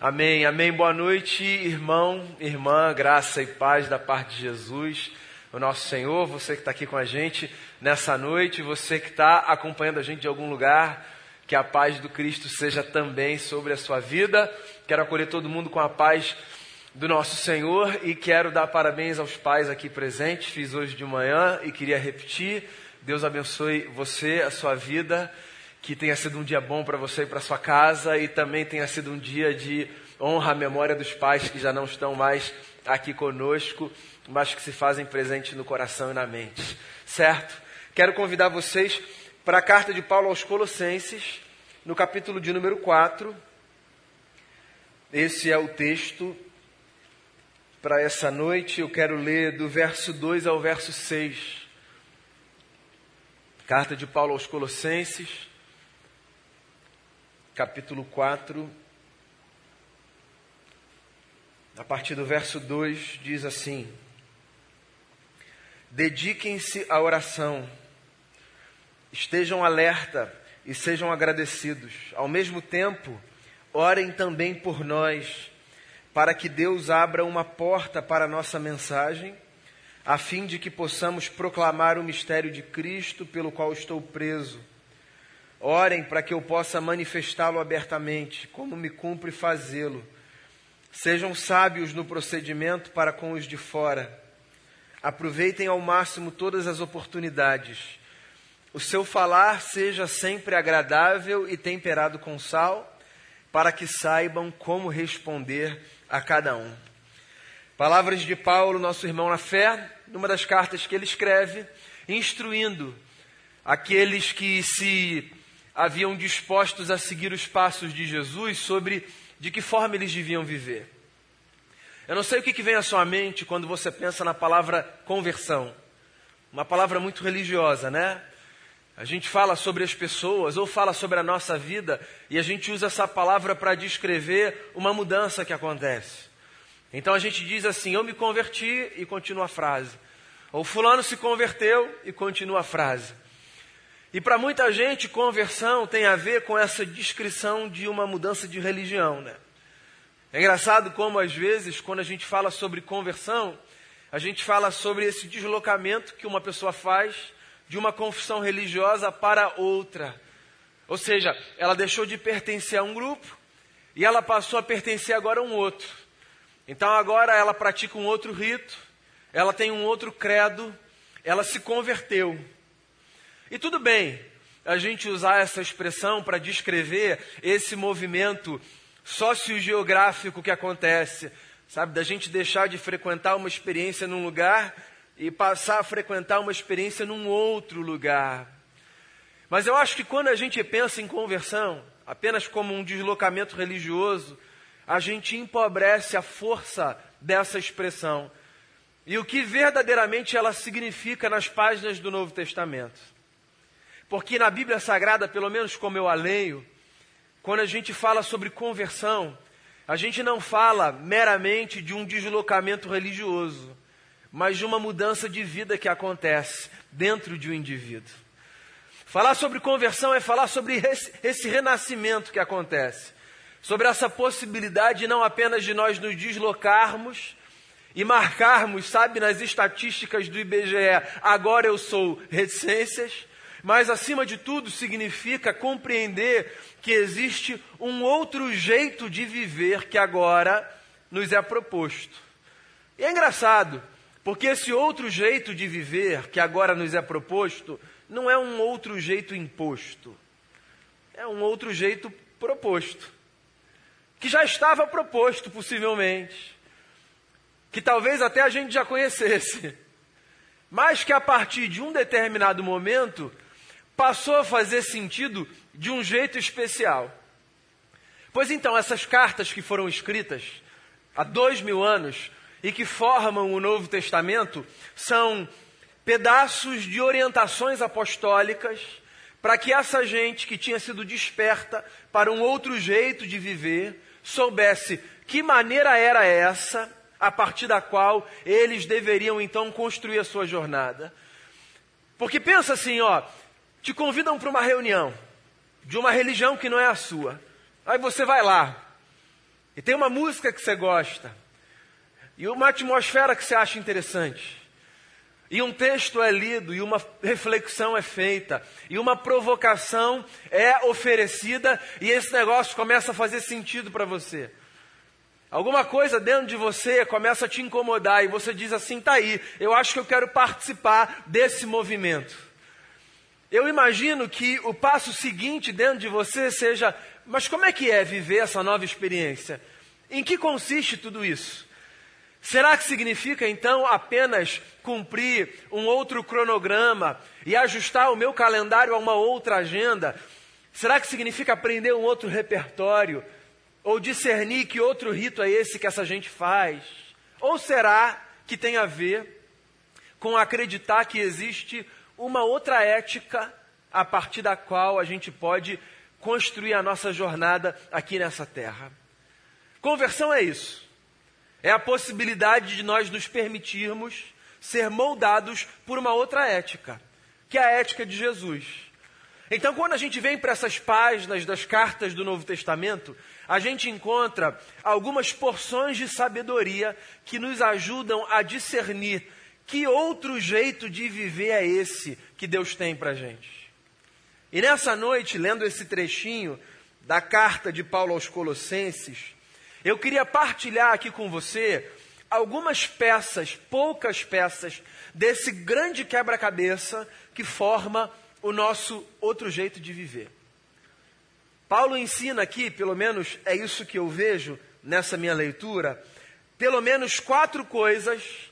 Amém, amém. Boa noite, irmão, irmã, graça e paz da parte de Jesus, o nosso Senhor. Você que está aqui com a gente nessa noite, você que está acompanhando a gente de algum lugar, que a paz do Cristo seja também sobre a sua vida. Quero acolher todo mundo com a paz do nosso Senhor e quero dar parabéns aos pais aqui presentes. Fiz hoje de manhã e queria repetir. Deus abençoe você, a sua vida que tenha sido um dia bom para você e para sua casa e também tenha sido um dia de honra à memória dos pais que já não estão mais aqui conosco, mas que se fazem presente no coração e na mente. Certo? Quero convidar vocês para a carta de Paulo aos Colossenses, no capítulo de número 4. Esse é o texto para essa noite. Eu quero ler do verso 2 ao verso 6. Carta de Paulo aos Colossenses, capítulo 4, a partir do verso 2, diz assim: Dediquem-se à oração, estejam alerta e sejam agradecidos. Ao mesmo tempo, orem também por nós, para que Deus abra uma porta para a nossa mensagem, a fim de que possamos proclamar o mistério de Cristo pelo qual estou preso Orem para que eu possa manifestá-lo abertamente, como me cumpre fazê-lo. Sejam sábios no procedimento para com os de fora. Aproveitem ao máximo todas as oportunidades. O seu falar seja sempre agradável e temperado com sal, para que saibam como responder a cada um. Palavras de Paulo, nosso irmão na fé, numa das cartas que ele escreve, instruindo aqueles que se haviam dispostos a seguir os passos de Jesus sobre de que forma eles deviam viver. Eu não sei o que, vem à sua mente quando você pensa na palavra conversão. Uma palavra muito religiosa, né? A gente fala sobre as pessoas ou fala sobre a nossa vida e a gente usa essa palavra para descrever uma mudança que acontece. Então a gente diz assim: Eu me converti e continua a frase. Ou Fulano se converteu e continua a frase. E para muita gente, conversão tem a ver com essa descrição de uma mudança de religião, né? É engraçado como às vezes, quando a gente fala sobre conversão, a gente fala sobre esse deslocamento que uma pessoa faz de uma confissão religiosa para outra. Ou seja, ela deixou de pertencer a um grupo e ela passou a pertencer agora a um outro. Então agora ela pratica um outro rito, ela tem um outro credo, ela se converteu. E tudo bem a gente usar essa expressão para descrever esse movimento sociogeográfico que acontece, sabe? Da gente deixar de frequentar uma experiência num lugar e passar a frequentar uma experiência num outro lugar. Mas eu acho que quando a gente pensa em conversão, apenas como um deslocamento religioso, a gente empobrece a força dessa expressão e o que verdadeiramente ela significa nas páginas do Novo Testamento. Porque na Bíblia Sagrada, pelo menos como eu a leio, quando a gente fala sobre conversão, a gente não fala meramente de um deslocamento religioso, mas de uma mudança de vida que acontece dentro de um indivíduo. Falar sobre conversão é falar sobre esse renascimento que acontece, sobre essa possibilidade não apenas de nós nos deslocarmos e marcarmos, sabe, nas estatísticas do IBGE, agora eu sou reticências, mas acima de tudo significa compreender que existe um outro jeito de viver que agora nos é proposto. E é engraçado, porque esse outro jeito de viver que agora nos é proposto não é um outro jeito imposto, é um outro jeito proposto, que já estava proposto possivelmente, que talvez até a gente já conhecesse, mas que a partir de um determinado momento passou a fazer sentido de um jeito especial. Pois então, essas cartas que foram escritas há dois mil anos e que formam o Novo Testamento são pedaços de orientações apostólicas para que essa gente que tinha sido desperta para um outro jeito de viver soubesse que maneira era essa a partir da qual eles deveriam então construir a sua jornada. Porque pensa assim, ó, te convidam para uma reunião de uma religião que não é a sua. Aí você vai lá. e tem uma música que você gosta, e uma atmosfera que você acha interessante, e um texto é lido, e uma reflexão é feita, e uma provocação é oferecida, e esse negócio começa a fazer sentido para você. Alguma coisa dentro de você começa a te incomodar, e você diz assim: tá aí, eu acho que eu quero participar desse movimento. Eu imagino que o passo seguinte dentro de você seja: mas como é que é viver essa nova experiência? Em que consiste tudo isso? Será que significa então apenas cumprir um outro cronograma e ajustar o meu calendário a uma outra agenda? Será que significa aprender um outro repertório? Ou discernir que outro rito é esse que essa gente faz? Ou será que tem a ver com acreditar que existe uma outra ética a partir da qual a gente pode construir a nossa jornada aqui nessa terra? Conversão é isso. É a possibilidade de nós nos permitirmos ser moldados por uma outra ética, que é a ética de Jesus. Então, quando a gente vem para essas páginas das cartas do Novo Testamento, a gente encontra algumas porções de sabedoria que nos ajudam a discernir que outro jeito de viver é esse que Deus tem para gente. E nessa noite, lendo esse trechinho da carta de Paulo aos Colossenses, eu queria partilhar aqui com você algumas peças, poucas peças, desse grande quebra-cabeça que forma o nosso outro jeito de viver. Paulo ensina aqui, pelo menos é isso que eu vejo nessa minha leitura, pelo menos quatro coisas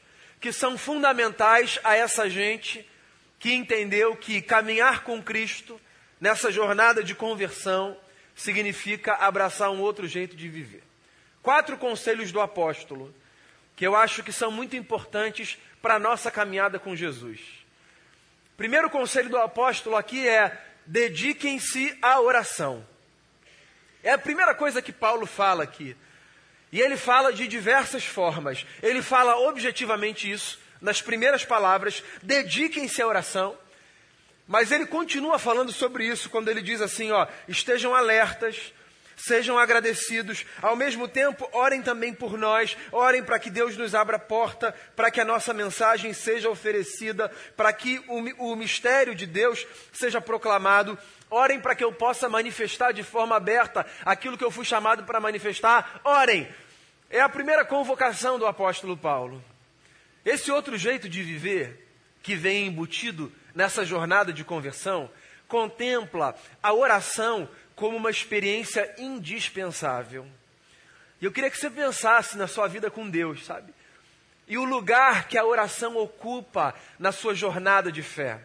que são fundamentais a essa gente que entendeu que caminhar com Cristo nessa jornada de conversão significa abraçar um outro jeito de viver quatro conselhos do apóstolo que eu acho que são muito importantes para a nossa caminhada com Jesus. Primeiro conselho do apóstolo aqui é: dediquem-se à oração. É a primeira coisa que Paulo fala aqui. E ele fala de diversas formas. Ele fala objetivamente isso nas primeiras palavras: dediquem-se à oração. Mas ele continua falando sobre isso quando ele diz assim: ó, estejam alertas, Sejam agradecidos. Ao mesmo tempo, orem também por nós. Orem para que Deus nos abra a porta, para que a nossa mensagem seja oferecida, para que o, o mistério de Deus seja proclamado. Orem para que eu possa manifestar de forma aberta aquilo que eu fui chamado para manifestar. Orem. É a primeira convocação do apóstolo Paulo. Esse outro jeito de viver, que vem embutido nessa jornada de conversão, contempla a oração como uma experiência indispensável. E eu queria que você pensasse na sua vida com Deus, sabe? E o lugar que a oração ocupa na sua jornada de fé.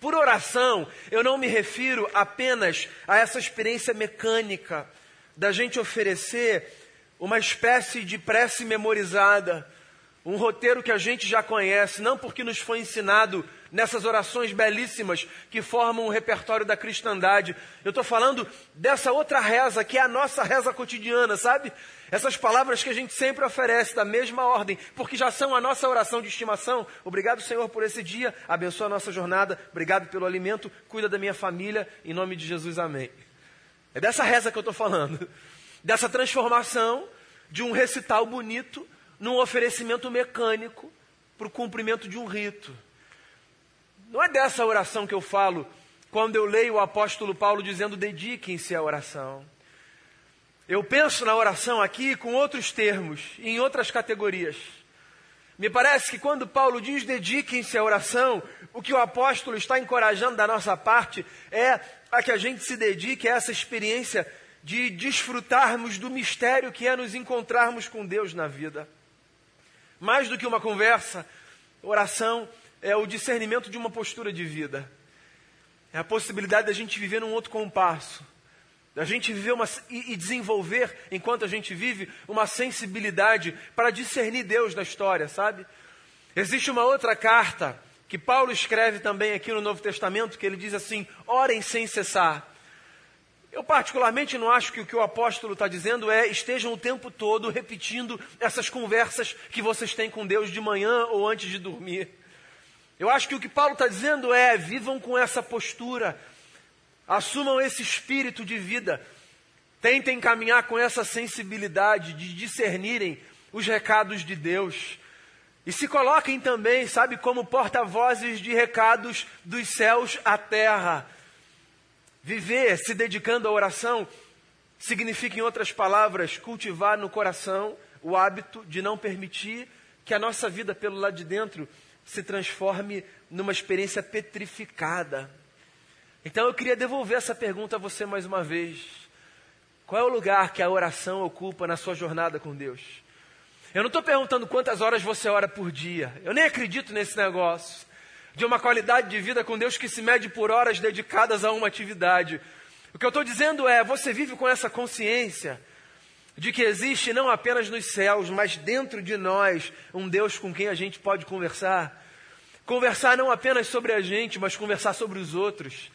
Por oração, eu não me refiro apenas a essa experiência mecânica da gente oferecer uma espécie de prece memorizada, um roteiro que a gente já conhece, não porque nos foi ensinado nessas orações belíssimas que formam o repertório da cristandade. Eu estou falando dessa outra reza, que é a nossa reza cotidiana, sabe? Essas palavras que a gente sempre oferece da mesma ordem, porque já são a nossa oração de estimação. Obrigado, Senhor, por esse dia, abençoa a nossa jornada, obrigado pelo alimento, cuida da minha família, em nome de Jesus, amém. É dessa reza que eu estou falando, dessa transformação de um recital bonito num oferecimento mecânico para o cumprimento de um rito. Não é dessa oração que eu falo quando eu leio o apóstolo Paulo dizendo dediquem-se à oração. Eu penso na oração aqui com outros termos, em outras categorias. Me parece que quando Paulo diz dediquem-se à oração, o que o apóstolo está encorajando da nossa parte é a que a gente se dedique a essa experiência de desfrutarmos do mistério que é nos encontrarmos com Deus na vida. Mais do que uma conversa, oração é o discernimento de uma postura de vida. É a possibilidade da gente viver num outro compasso. Da gente viver uma, e, e desenvolver, enquanto a gente vive, uma sensibilidade para discernir Deus na história, sabe? Existe uma outra carta que Paulo escreve também aqui no Novo Testamento, que ele diz assim: orem sem cessar. Eu, particularmente, não acho que o que o apóstolo está dizendo é estejam o tempo todo repetindo essas conversas que vocês têm com Deus de manhã ou antes de dormir. Eu acho que o que Paulo está dizendo é: vivam com essa postura, assumam esse espírito de vida. Tentem caminhar com essa sensibilidade de discernirem os recados de Deus. E se coloquem também, sabe, como porta-vozes de recados dos céus à terra. Viver se dedicando à oração significa, em outras palavras, cultivar no coração o hábito de não permitir que a nossa vida pelo lado de dentro se transforme numa experiência petrificada. Então eu queria devolver essa pergunta a você mais uma vez. Qual é o lugar que a oração ocupa na sua jornada com Deus? Eu não estou perguntando quantas horas você ora por dia. Eu nem acredito nesse negócio de uma qualidade de vida com Deus que se mede por horas dedicadas a uma atividade. O que eu estou dizendo é: você vive com essa consciência de que existe não apenas nos céus, mas dentro de nós, um Deus com quem a gente pode conversar. Conversar não apenas sobre a gente, mas conversar sobre os outros.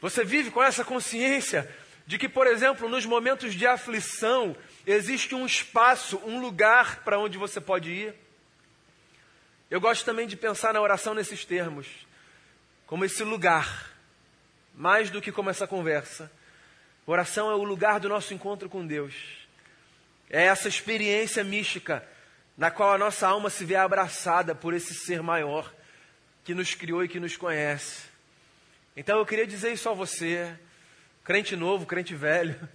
Você vive com essa consciência de que, por exemplo, nos momentos de aflição, existe um espaço, um lugar para onde você pode ir. Eu gosto também de pensar na oração nesses termos, como esse lugar, mais do que como essa conversa. Oração é o lugar do nosso encontro com Deus. É essa experiência mística na qual a nossa alma se vê abraçada por esse ser maior que nos criou e que nos conhece. Então eu queria dizer isso a você, crente novo, crente velho,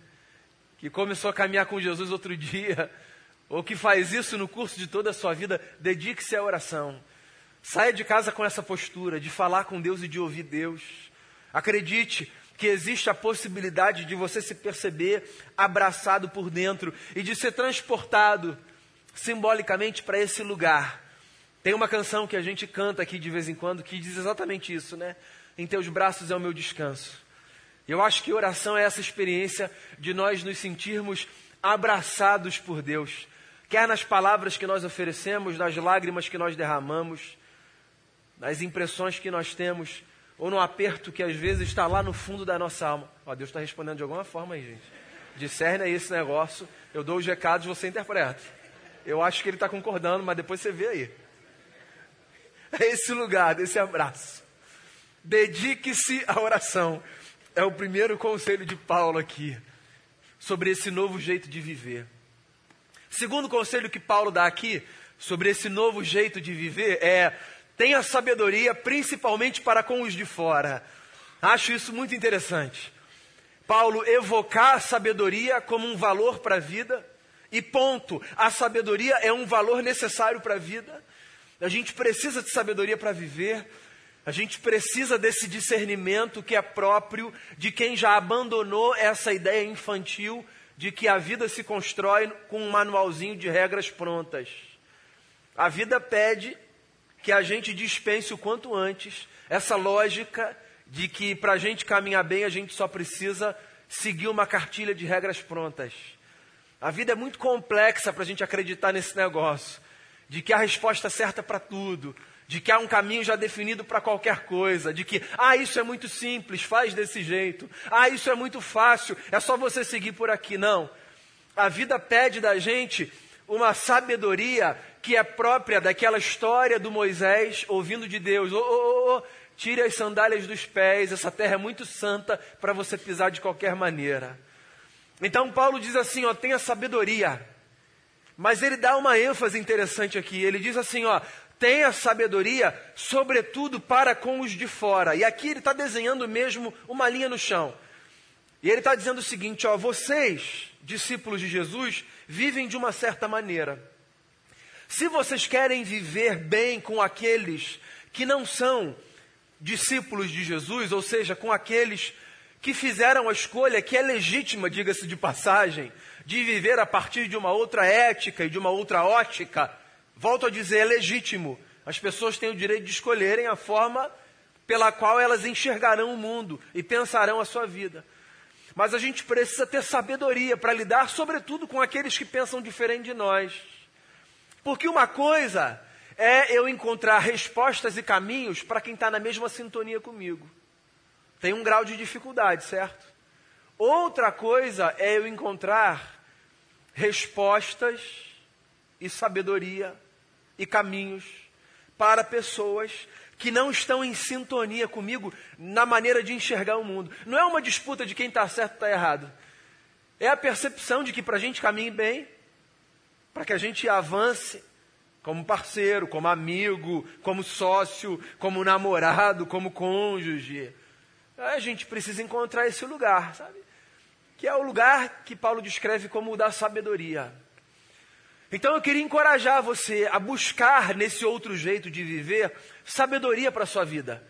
que começou a caminhar com Jesus outro dia, ou que faz isso no curso de toda a sua vida, dedique-se à oração. Saia de casa com essa postura de falar com Deus e de ouvir Deus. Acredite que existe a possibilidade de você se perceber abraçado por dentro e de ser transportado simbolicamente para esse lugar. Tem uma canção que a gente canta aqui de vez em quando que diz exatamente isso, né? Em teus braços é o meu descanso. Eu acho que oração é essa experiência de nós nos sentirmos abraçados por Deus, quer nas palavras que nós oferecemos, nas lágrimas que nós derramamos, nas impressões que nós temos, ou no aperto que às vezes está lá no fundo da nossa alma. Ó, Deus está respondendo de alguma forma aí, gente. Discerne aí esse negócio, eu dou os recados, você interpreta. Eu acho que ele está concordando, mas depois você vê aí. É esse lugar desse abraço. Dedique-se à oração. É o primeiro conselho de Paulo aqui, sobre esse novo jeito de viver. Segundo conselho que Paulo dá aqui, sobre esse novo jeito de viver, é tenha sabedoria, principalmente para com os de fora. Acho isso muito interessante. Paulo evocar a sabedoria como um valor para a vida, e ponto. A sabedoria é um valor necessário para a vida. A gente precisa de sabedoria para viver. A gente precisa desse discernimento que é próprio de quem já abandonou essa ideia infantil de que a vida se constrói com um manualzinho de regras prontas. A vida pede que a gente dispense o quanto antes essa lógica de que para a gente caminhar bem a gente só precisa seguir uma cartilha de regras prontas. A vida é muito complexa para a gente acreditar nesse negócio, de que a resposta certa para tudo, de que há um caminho já definido para qualquer coisa, de que, ah, isso é muito simples, faz desse jeito, ah, isso é muito fácil, é só você seguir por aqui. Não. A vida pede da gente uma sabedoria que é própria daquela história do Moisés ouvindo de Deus: oh, oh, oh, tire as sandálias dos pés, essa terra é muito santa para você pisar de qualquer maneira. Então Paulo diz assim: ó, tenha sabedoria. Mas ele dá uma ênfase interessante aqui. Ele diz assim: ó, tenha sabedoria, sobretudo para com os de fora. E aqui ele está desenhando mesmo uma linha no chão. E ele está dizendo o seguinte: ó, vocês, discípulos de Jesus, vivem de uma certa maneira. Se vocês querem viver bem com aqueles que não são discípulos de Jesus, ou seja, com aqueles que fizeram a escolha, que é legítima, diga-se de passagem, de viver a partir de uma outra ética e de uma outra ótica, Volto a dizer, é legítimo. As pessoas têm o direito de escolherem a forma pela qual elas enxergarão o mundo e pensarão a sua vida. Mas a gente precisa ter sabedoria para lidar, sobretudo, com aqueles que pensam diferente de nós. Porque uma coisa é eu encontrar respostas e caminhos para quem está na mesma sintonia comigo. Tem um grau de dificuldade, certo? Outra coisa é eu encontrar respostas e sabedoria e caminhos para pessoas que não estão em sintonia comigo na maneira de enxergar o mundo. Não é uma disputa de quem está certo e está errado. É a percepção de que para a gente caminhe bem, para que a gente avance como parceiro, como amigo, como sócio, como namorado, como cônjuge. A gente precisa encontrar esse lugar, sabe? Que é o lugar que Paulo descreve como o da sabedoria. Então eu queria encorajar você a buscar nesse outro jeito de viver sabedoria para a sua vida.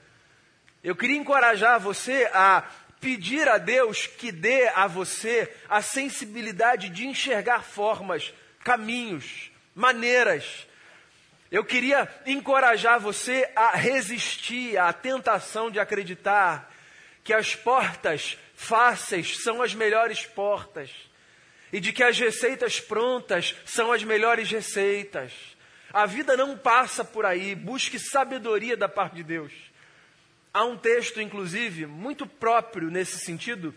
Eu queria encorajar você a pedir a Deus que dê a você a sensibilidade de enxergar formas, caminhos, maneiras. Eu queria encorajar você a resistir à tentação de acreditar que as portas fáceis são as melhores portas e de que as receitas prontas são as melhores receitas. A vida não passa por aí, busque sabedoria da parte de Deus. Há um texto, inclusive, muito próprio nesse sentido,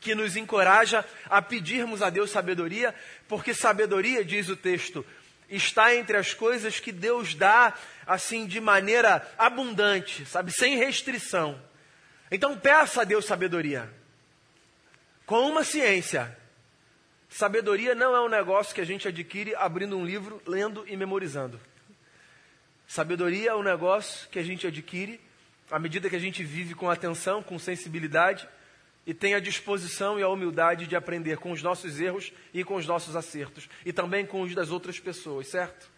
que nos encoraja a pedirmos a Deus sabedoria, porque sabedoria, diz o texto, está entre as coisas que Deus dá assim de maneira abundante, sabe, sem restrição. Então peça a Deus sabedoria. Com uma ciência. Sabedoria não é um negócio que a gente adquire abrindo um livro, lendo e memorizando. Sabedoria é um negócio que a gente adquire à medida que a gente vive com atenção, com sensibilidade e tem a disposição e a humildade de aprender com os nossos erros e com os nossos acertos e também com os das outras pessoas, certo?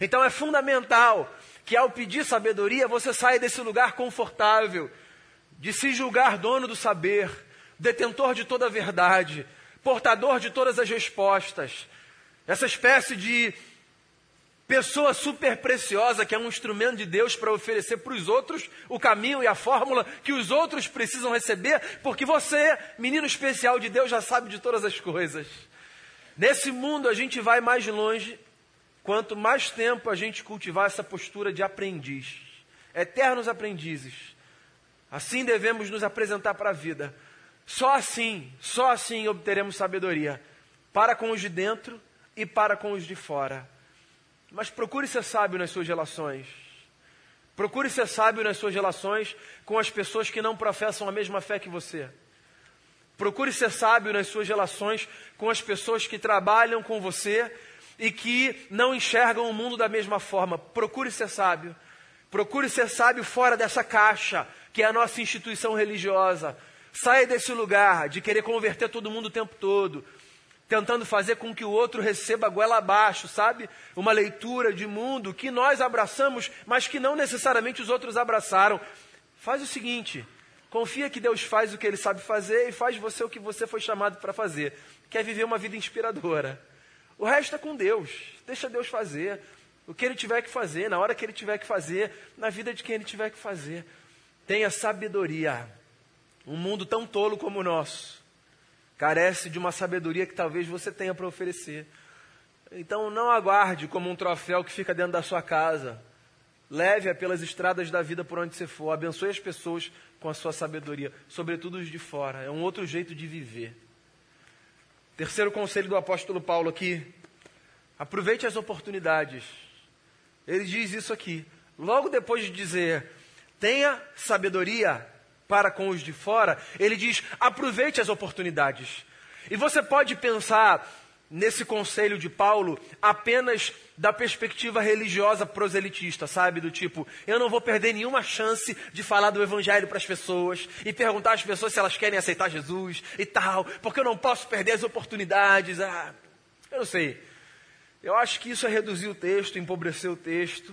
Então é fundamental que ao pedir sabedoria você saia desse lugar confortável de se julgar dono do saber, detentor de toda a verdade, portador de todas as respostas. Essa espécie de pessoa super preciosa que é um instrumento de Deus para oferecer para os outros o caminho e a fórmula que os outros precisam receber, porque você, menino especial de Deus, já sabe de todas as coisas. Nesse mundo a gente vai mais longe quanto mais tempo a gente cultivar essa postura de aprendiz, eternos aprendizes. Assim devemos nos apresentar para a vida. Só assim, só assim obteremos sabedoria para com os de dentro e para com os de fora. Mas procure ser sábio nas suas relações. Procure ser sábio nas suas relações com as pessoas que não professam a mesma fé que você. Procure ser sábio nas suas relações com as pessoas que trabalham com você e que não enxergam o mundo da mesma forma. Procure ser sábio. Procure ser sábio fora dessa caixa, que é a nossa instituição religiosa. Saia desse lugar de querer converter todo mundo o tempo todo, tentando fazer com que o outro receba goela abaixo, sabe? Uma leitura de mundo que nós abraçamos, mas que não necessariamente os outros abraçaram. Faz o seguinte: confia que Deus faz o que Ele sabe fazer e faz você o que você foi chamado para fazer. Quer viver uma vida inspiradora. O resto é com Deus. Deixa Deus fazer o que Ele tiver que fazer, na hora que Ele tiver que fazer, na vida de quem Ele tiver que fazer. Tenha sabedoria. Um mundo tão tolo como o nosso carece de uma sabedoria que talvez você tenha para oferecer. Então não aguarde como um troféu que fica dentro da sua casa. Leve-a pelas estradas da vida por onde você for. Abençoe as pessoas com a sua sabedoria, sobretudo os de fora. É um outro jeito de viver. Terceiro conselho do apóstolo Paulo aqui: aproveite as oportunidades. Ele diz isso aqui. Logo depois de dizer, tenha sabedoria para com os de fora, ele diz: aproveite as oportunidades. E você pode pensar nesse conselho de Paulo apenas da perspectiva religiosa proselitista, sabe? Do tipo, eu não vou perder nenhuma chance de falar do evangelho para as pessoas e perguntar às pessoas se elas querem aceitar Jesus e tal, porque eu não posso perder as oportunidades. Ah, eu não sei. Eu acho que isso é reduzir o texto, empobrecer o texto.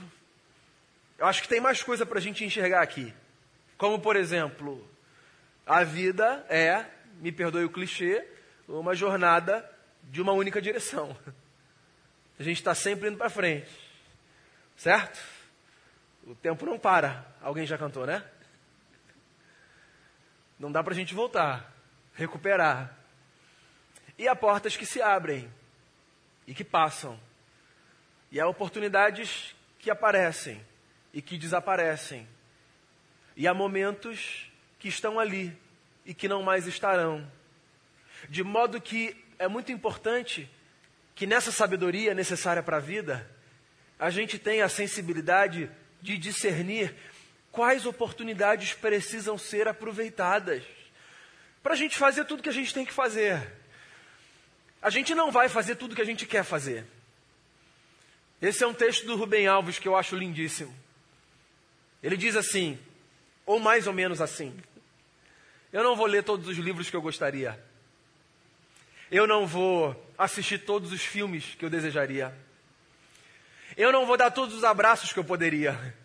Eu acho que tem mais coisa para a gente enxergar aqui. Como, por exemplo, a vida é, me perdoe o clichê, uma jornada de uma única direção. A gente está sempre indo para frente. Certo? O tempo não para. Alguém já cantou, né? Não dá para a gente voltar, recuperar. E há portas que se abrem e que passam. E há oportunidades que aparecem e que desaparecem. E há momentos que estão ali e que não mais estarão. De modo que é muito importante que nessa sabedoria necessária para a vida, a gente tenha a sensibilidade de discernir quais oportunidades precisam ser aproveitadas para a gente fazer tudo que a gente tem que fazer. a gente não vai fazer tudo que a gente quer fazer. Esse é um texto do Rubem Alves que eu acho lindíssimo. Ele diz assim, ou mais ou menos assim: Eu não vou ler todos os livros que eu gostaria. Eu não vou assistir todos os filmes que eu desejaria. Eu não vou dar todos os abraços que eu poderia.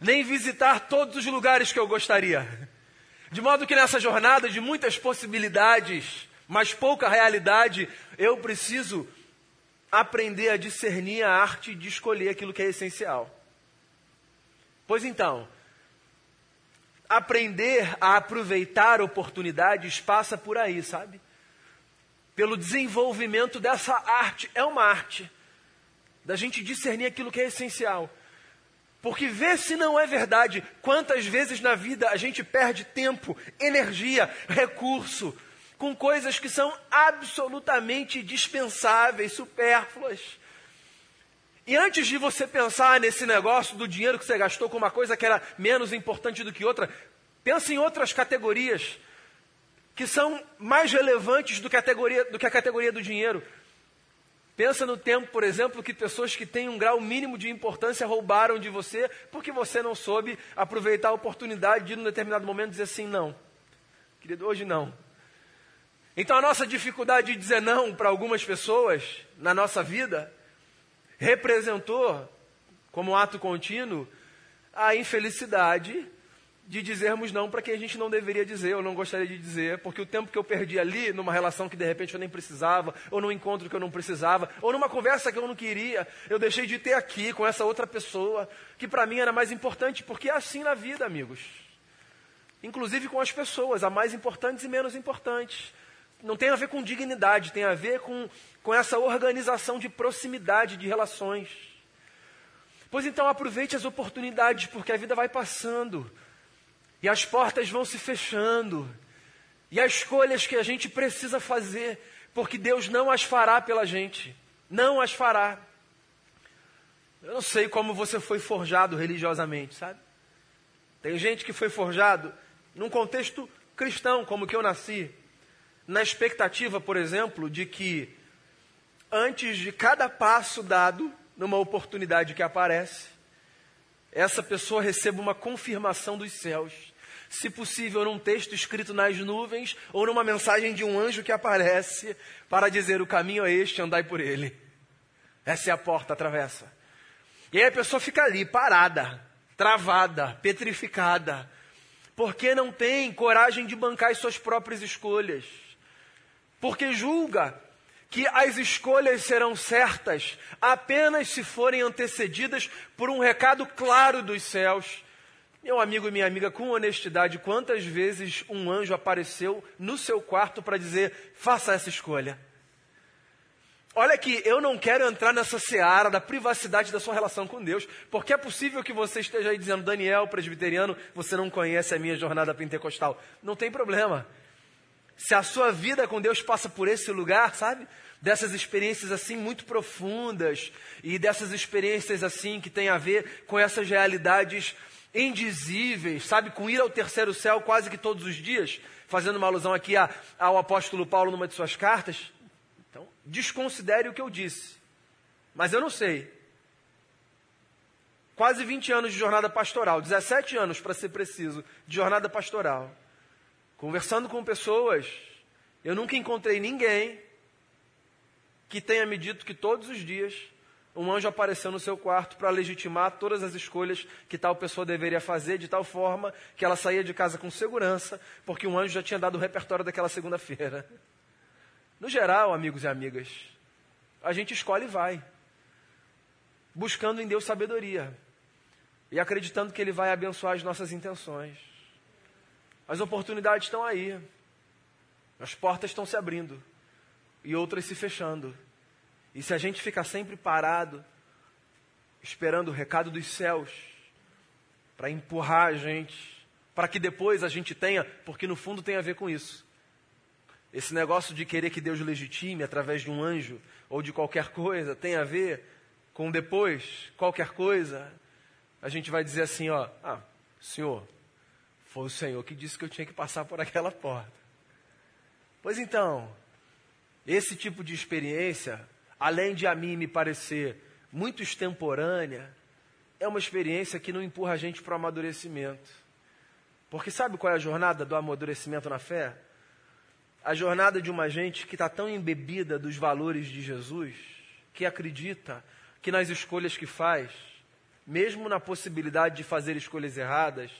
Nem visitar todos os lugares que eu gostaria. De modo que nessa jornada de muitas possibilidades, mas pouca realidade, eu preciso aprender a discernir a arte de escolher aquilo que é essencial. Pois então, aprender a aproveitar oportunidades passa por aí, sabe? Pelo desenvolvimento dessa arte. É uma arte. Da gente discernir aquilo que é essencial. Porque vê se não é verdade quantas vezes na vida a gente perde tempo, energia, recurso com coisas que são absolutamente dispensáveis, supérfluas. E antes de você pensar nesse negócio do dinheiro que você gastou com uma coisa que era menos importante do que outra, pense em outras categorias que são mais relevantes do que a categoria do, que a categoria do dinheiro. Pensa no tempo, por exemplo, que pessoas que têm um grau mínimo de importância roubaram de você porque você não soube aproveitar a oportunidade de, num determinado momento, dizer assim: não, querido, hoje não. Então, a nossa dificuldade de dizer não para algumas pessoas na nossa vida representou, como ato contínuo, a infelicidade de dizermos não para quem a gente não deveria dizer ou não gostaria de dizer, porque o tempo que eu perdi ali, numa relação que de repente eu nem precisava, ou num encontro que eu não precisava, ou numa conversa que eu não queria, eu deixei de ter aqui com essa outra pessoa, que para mim era mais importante, porque é assim na vida, amigos. Inclusive com as pessoas, há mais importantes e menos importantes. Não tem a ver com dignidade, tem a ver com com essa organização de proximidade de relações. Pois então aproveite as oportunidades, porque a vida vai passando, e as portas vão se fechando, e as escolhas que a gente precisa fazer, porque Deus não as fará pela gente, não as fará. Eu não sei como você foi forjado religiosamente, sabe? Tem gente que foi forjado num contexto cristão, como que eu nasci, na expectativa, por exemplo, de que antes de cada passo dado, numa oportunidade que aparece, essa pessoa receba uma confirmação dos céus. Se possível, num texto escrito nas nuvens ou numa mensagem de um anjo que aparece para dizer: O caminho é este, andai por ele. Essa é a porta, atravessa. E aí a pessoa fica ali, parada, travada, petrificada, porque não tem coragem de bancar as suas próprias escolhas, porque julga que as escolhas serão certas apenas se forem antecedidas por um recado claro dos céus. Meu amigo e minha amiga, com honestidade, quantas vezes um anjo apareceu no seu quarto para dizer: faça essa escolha? Olha que eu não quero entrar nessa seara da privacidade da sua relação com Deus, porque é possível que você esteja aí dizendo, Daniel, presbiteriano, você não conhece a minha jornada pentecostal. Não tem problema. Se a sua vida com Deus passa por esse lugar, sabe? Dessas experiências assim muito profundas e dessas experiências assim que tem a ver com essas realidades indizíveis, sabe? Com ir ao terceiro céu quase que todos os dias, fazendo uma alusão aqui a, ao apóstolo Paulo numa de suas cartas. Então, desconsidere o que eu disse. Mas eu não sei. Quase 20 anos de jornada pastoral, 17 anos para ser preciso, de jornada pastoral conversando com pessoas, eu nunca encontrei ninguém que tenha me dito que todos os dias um anjo apareceu no seu quarto para legitimar todas as escolhas que tal pessoa deveria fazer, de tal forma que ela saía de casa com segurança, porque um anjo já tinha dado o repertório daquela segunda-feira. No geral, amigos e amigas, a gente escolhe e vai, buscando em Deus sabedoria e acreditando que Ele vai abençoar as nossas intenções. As oportunidades estão aí. As portas estão se abrindo e outras se fechando. E se a gente ficar sempre parado, esperando o recado dos céus para empurrar a gente, para que depois a gente tenha, porque no fundo tem a ver com isso. Esse negócio de querer que Deus legitime através de um anjo ou de qualquer coisa tem a ver com depois, qualquer coisa. A gente vai dizer assim, ó, ah, Senhor, foi o Senhor que disse que eu tinha que passar por aquela porta. Pois então, esse tipo de experiência, além de a mim me parecer muito extemporânea, é uma experiência que não empurra a gente para o amadurecimento. Porque sabe qual é a jornada do amadurecimento na fé? A jornada de uma gente que está tão embebida dos valores de Jesus, que acredita que nas escolhas que faz, mesmo na possibilidade de fazer escolhas erradas,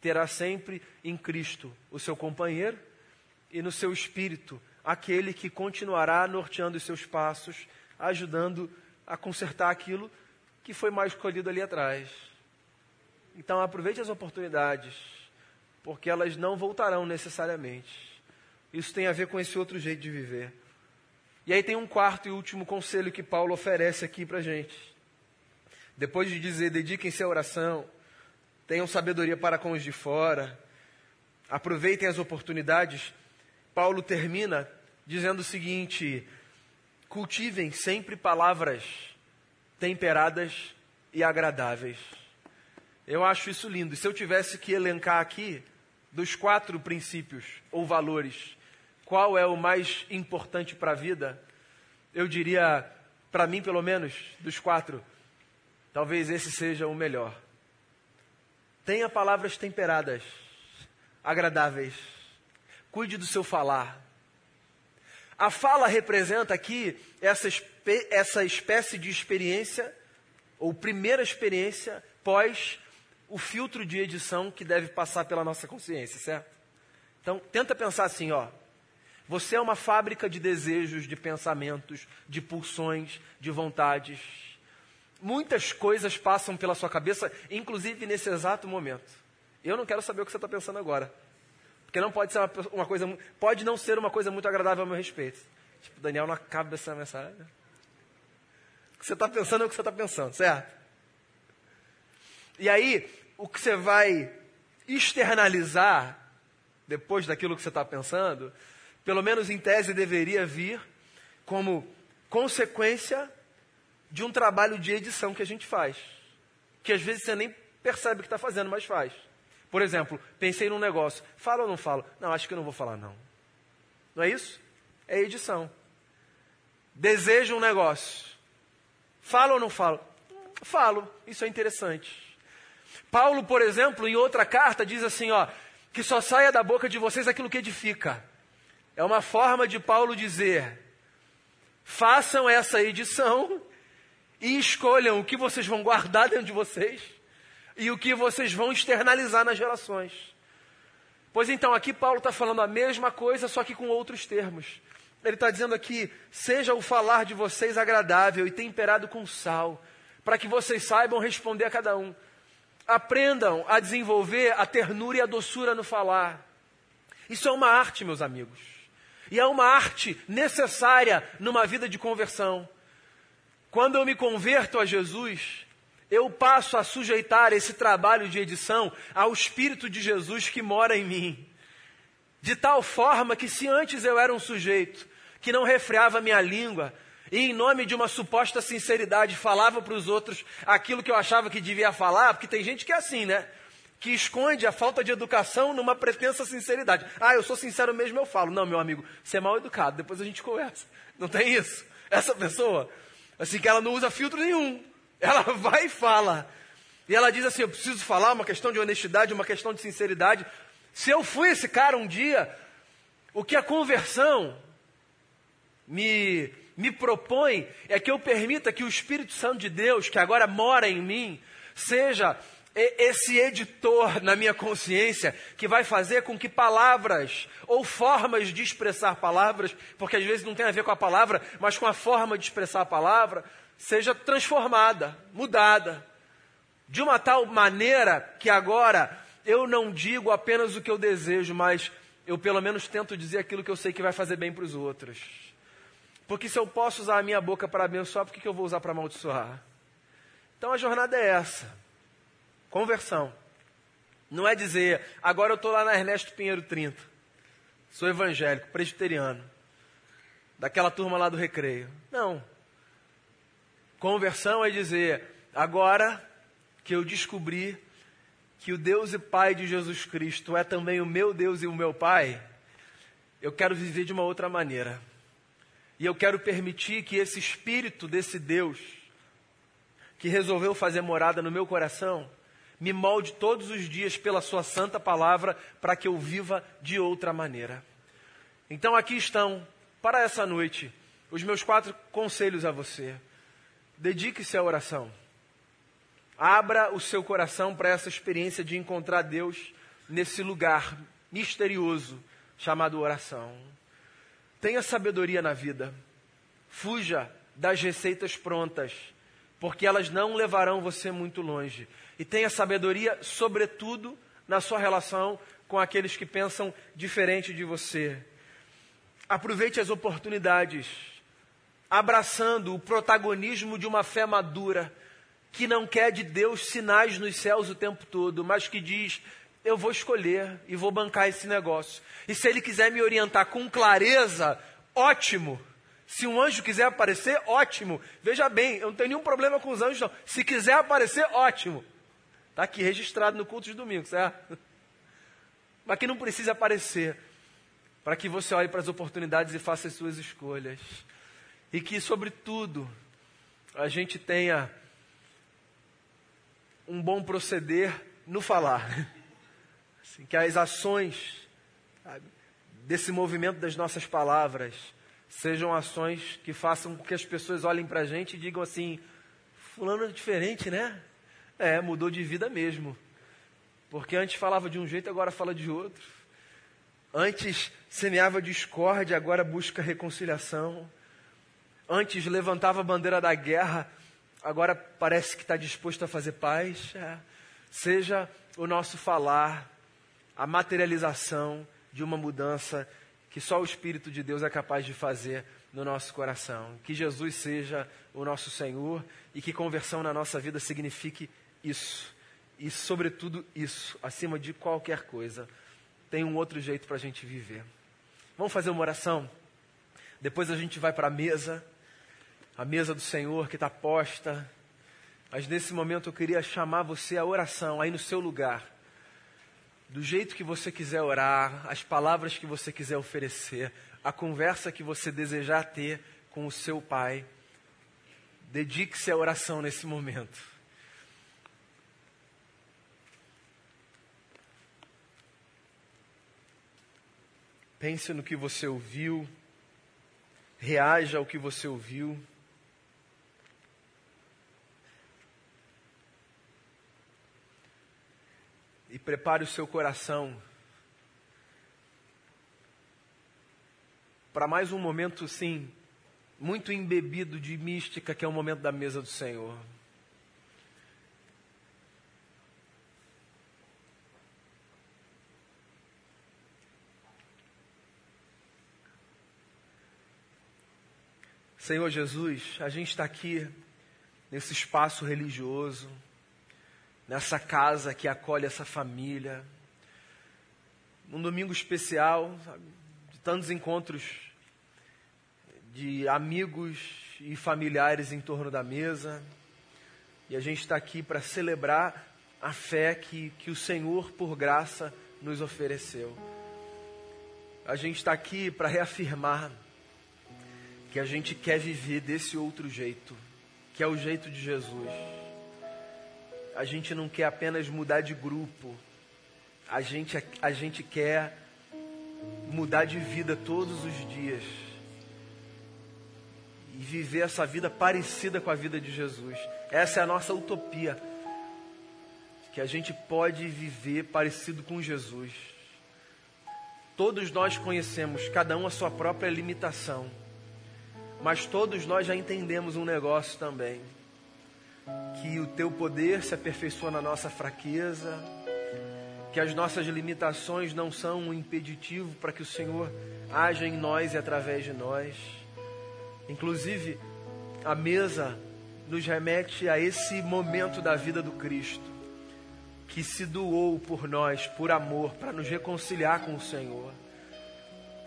terá sempre em Cristo o seu companheiro e no seu espírito aquele que continuará norteando os seus passos, ajudando a consertar aquilo que foi mal escolhido ali atrás. Então aproveite as oportunidades, porque elas não voltarão necessariamente. Isso tem a ver com esse outro jeito de viver. E aí tem um quarto e último conselho que Paulo oferece aqui para gente. Depois de dizer, dediquem-se à oração, tenham sabedoria para com os de fora, aproveitem as oportunidades, Paulo termina dizendo o seguinte: cultivem sempre palavras temperadas e agradáveis. Eu acho isso lindo. E se eu tivesse que elencar aqui, dos quatro princípios ou valores, qual é o mais importante para a vida? Eu diria, para mim pelo menos, dos quatro, talvez esse seja o melhor. Tenha palavras temperadas, agradáveis. Cuide do seu falar. A fala representa aqui essa, essa espécie de experiência, ou primeira experiência, pós o filtro de edição que deve passar pela nossa consciência, certo? Então, tenta pensar assim, ó. Você é uma fábrica de desejos, de pensamentos, de pulsões, de vontades. Muitas coisas passam pela sua cabeça, inclusive nesse exato momento. Eu não quero saber o que você está pensando agora. Porque não pode ser uma, uma, coisa, pode não ser uma coisa muito agradável ao meu respeito. Tipo, Daniel não acaba essa mensagem. O que você está pensando é o que você está pensando, certo? E aí, o que você vai externalizar depois daquilo que você está pensando, pelo menos em tese deveria vir como consequência de um trabalho de edição que a gente faz. Que às vezes você nem percebe que está fazendo, mas faz. Por exemplo, pensei num negócio. Falo ou não falo? Não, acho que eu não vou falar, não. Não é isso? É edição. Desejo um negócio. Falo ou não falo? Falo. Isso é interessante. Paulo, por exemplo, em outra carta, diz assim: ó, que só saia da boca de vocês aquilo que edifica. É uma forma de Paulo dizer: façam essa edição e escolham o que vocês vão guardar dentro de vocês e o que vocês vão externalizar nas relações. Pois então, aqui Paulo está falando a mesma coisa, só que com outros termos. Ele está dizendo aqui: seja o falar de vocês agradável e temperado com sal, para que vocês saibam responder a cada um. Aprendam a desenvolver a ternura e a doçura no falar. Isso é uma arte, meus amigos. E é uma arte necessária numa vida de conversão. Quando eu me converto a Jesus, eu passo a sujeitar esse trabalho de edição ao Espírito de Jesus que mora em mim. De tal forma que, se antes eu era um sujeito que não refreava minha língua, e em nome de uma suposta sinceridade falava para os outros aquilo que eu achava que devia falar, porque tem gente que é assim, né? Que esconde a falta de educação numa pretensa sinceridade. Ah, eu sou sincero mesmo, eu falo. Não, meu amigo, você é mal educado, depois a gente conversa. Não tem isso? Essa pessoa, assim que ela não usa filtro nenhum. Ela vai e fala. E ela diz assim: Eu preciso falar, uma questão de honestidade, uma questão de sinceridade. Se eu fui esse cara um dia, o que a conversão me me propõe é que eu permita que o Espírito Santo de Deus, que agora mora em mim, seja esse editor na minha consciência que vai fazer com que palavras ou formas de expressar palavras, porque às vezes não tem a ver com a palavra, mas com a forma de expressar a palavra, seja transformada, mudada, de uma tal maneira que agora eu não digo apenas o que eu desejo, mas eu pelo menos tento dizer aquilo que eu sei que vai fazer bem para os outros. Porque se eu posso usar a minha boca para abençoar, por que, que eu vou usar para amaldiçoar? Então a jornada é essa: conversão. Não é dizer, agora eu estou lá na Ernesto Pinheiro 30, sou evangélico, presbiteriano, daquela turma lá do recreio. Não. Conversão é dizer, agora que eu descobri que o Deus e Pai de Jesus Cristo é também o meu Deus e o meu Pai, eu quero viver de uma outra maneira. E eu quero permitir que esse espírito desse Deus, que resolveu fazer morada no meu coração, me molde todos os dias pela Sua santa palavra para que eu viva de outra maneira. Então aqui estão, para essa noite, os meus quatro conselhos a você. Dedique-se à oração. Abra o seu coração para essa experiência de encontrar Deus nesse lugar misterioso chamado oração. Tenha sabedoria na vida. Fuja das receitas prontas, porque elas não levarão você muito longe. E tenha sabedoria, sobretudo, na sua relação com aqueles que pensam diferente de você. Aproveite as oportunidades, abraçando o protagonismo de uma fé madura, que não quer de Deus sinais nos céus o tempo todo, mas que diz: eu vou escolher e vou bancar esse negócio. E se ele quiser me orientar com clareza, ótimo. Se um anjo quiser aparecer, ótimo. Veja bem, eu não tenho nenhum problema com os anjos, não. Se quiser aparecer, ótimo. Está aqui registrado no culto de domingo, certo? Mas que não precisa aparecer. Para que você olhe para as oportunidades e faça as suas escolhas. E que, sobretudo, a gente tenha um bom proceder no falar. Assim, que as ações sabe, desse movimento das nossas palavras sejam ações que façam com que as pessoas olhem para a gente e digam assim: Fulano é diferente, né? É, mudou de vida mesmo. Porque antes falava de um jeito, agora fala de outro. Antes semeava discórdia, agora busca reconciliação. Antes levantava a bandeira da guerra, agora parece que está disposto a fazer paz. É. Seja o nosso falar a materialização de uma mudança que só o Espírito de Deus é capaz de fazer no nosso coração. Que Jesus seja o nosso Senhor e que conversão na nossa vida signifique isso. E, sobretudo, isso, acima de qualquer coisa. Tem um outro jeito para a gente viver. Vamos fazer uma oração? Depois a gente vai para a mesa, a mesa do Senhor que está posta. Mas nesse momento eu queria chamar você à oração, aí no seu lugar do jeito que você quiser orar, as palavras que você quiser oferecer, a conversa que você desejar ter com o seu Pai. Dedique-se à oração nesse momento. Pense no que você ouviu, reaja ao que você ouviu. e prepare o seu coração para mais um momento, sim, muito embebido de mística, que é o momento da mesa do Senhor. Senhor Jesus, a gente está aqui nesse espaço religioso nessa casa que acolhe essa família. Num domingo especial, sabe, de tantos encontros de amigos e familiares em torno da mesa. E a gente está aqui para celebrar a fé que, que o Senhor, por graça, nos ofereceu. A gente está aqui para reafirmar que a gente quer viver desse outro jeito, que é o jeito de Jesus a gente não quer apenas mudar de grupo, a gente, a gente quer mudar de vida todos os dias e viver essa vida parecida com a vida de Jesus. Essa é a nossa utopia, que a gente pode viver parecido com Jesus. Todos nós conhecemos, cada um a sua própria limitação, mas todos nós já entendemos um negócio também que o teu poder se aperfeiçoa na nossa fraqueza, que as nossas limitações não são um impeditivo para que o Senhor haja em nós e através de nós. Inclusive, a mesa nos remete a esse momento da vida do Cristo, que se doou por nós, por amor, para nos reconciliar com o Senhor.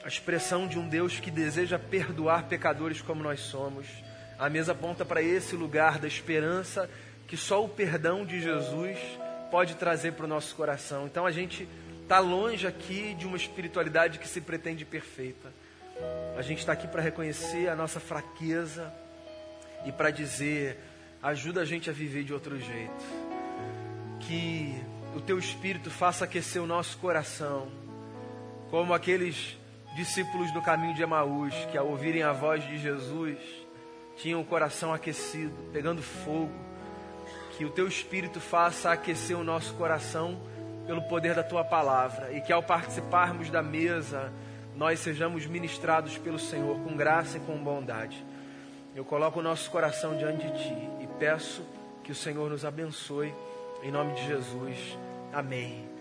A expressão de um Deus que deseja perdoar pecadores como nós somos a mesa aponta para esse lugar da esperança que só o perdão de Jesus pode trazer para o nosso coração. Então a gente está longe aqui de uma espiritualidade que se pretende perfeita. A gente está aqui para reconhecer a nossa fraqueza e para dizer: ajuda a gente a viver de outro jeito. Que o teu espírito faça aquecer o nosso coração, como aqueles discípulos do caminho de Emaús, que ao ouvirem a voz de Jesus, tinham o coração aquecido, pegando fogo. Que o teu espírito faça aquecer o nosso coração pelo poder da tua palavra e que ao participarmos da mesa, nós sejamos ministrados pelo Senhor com graça e com bondade. Eu coloco o nosso coração diante de ti e peço que o Senhor nos abençoe. Em nome de Jesus. Amém.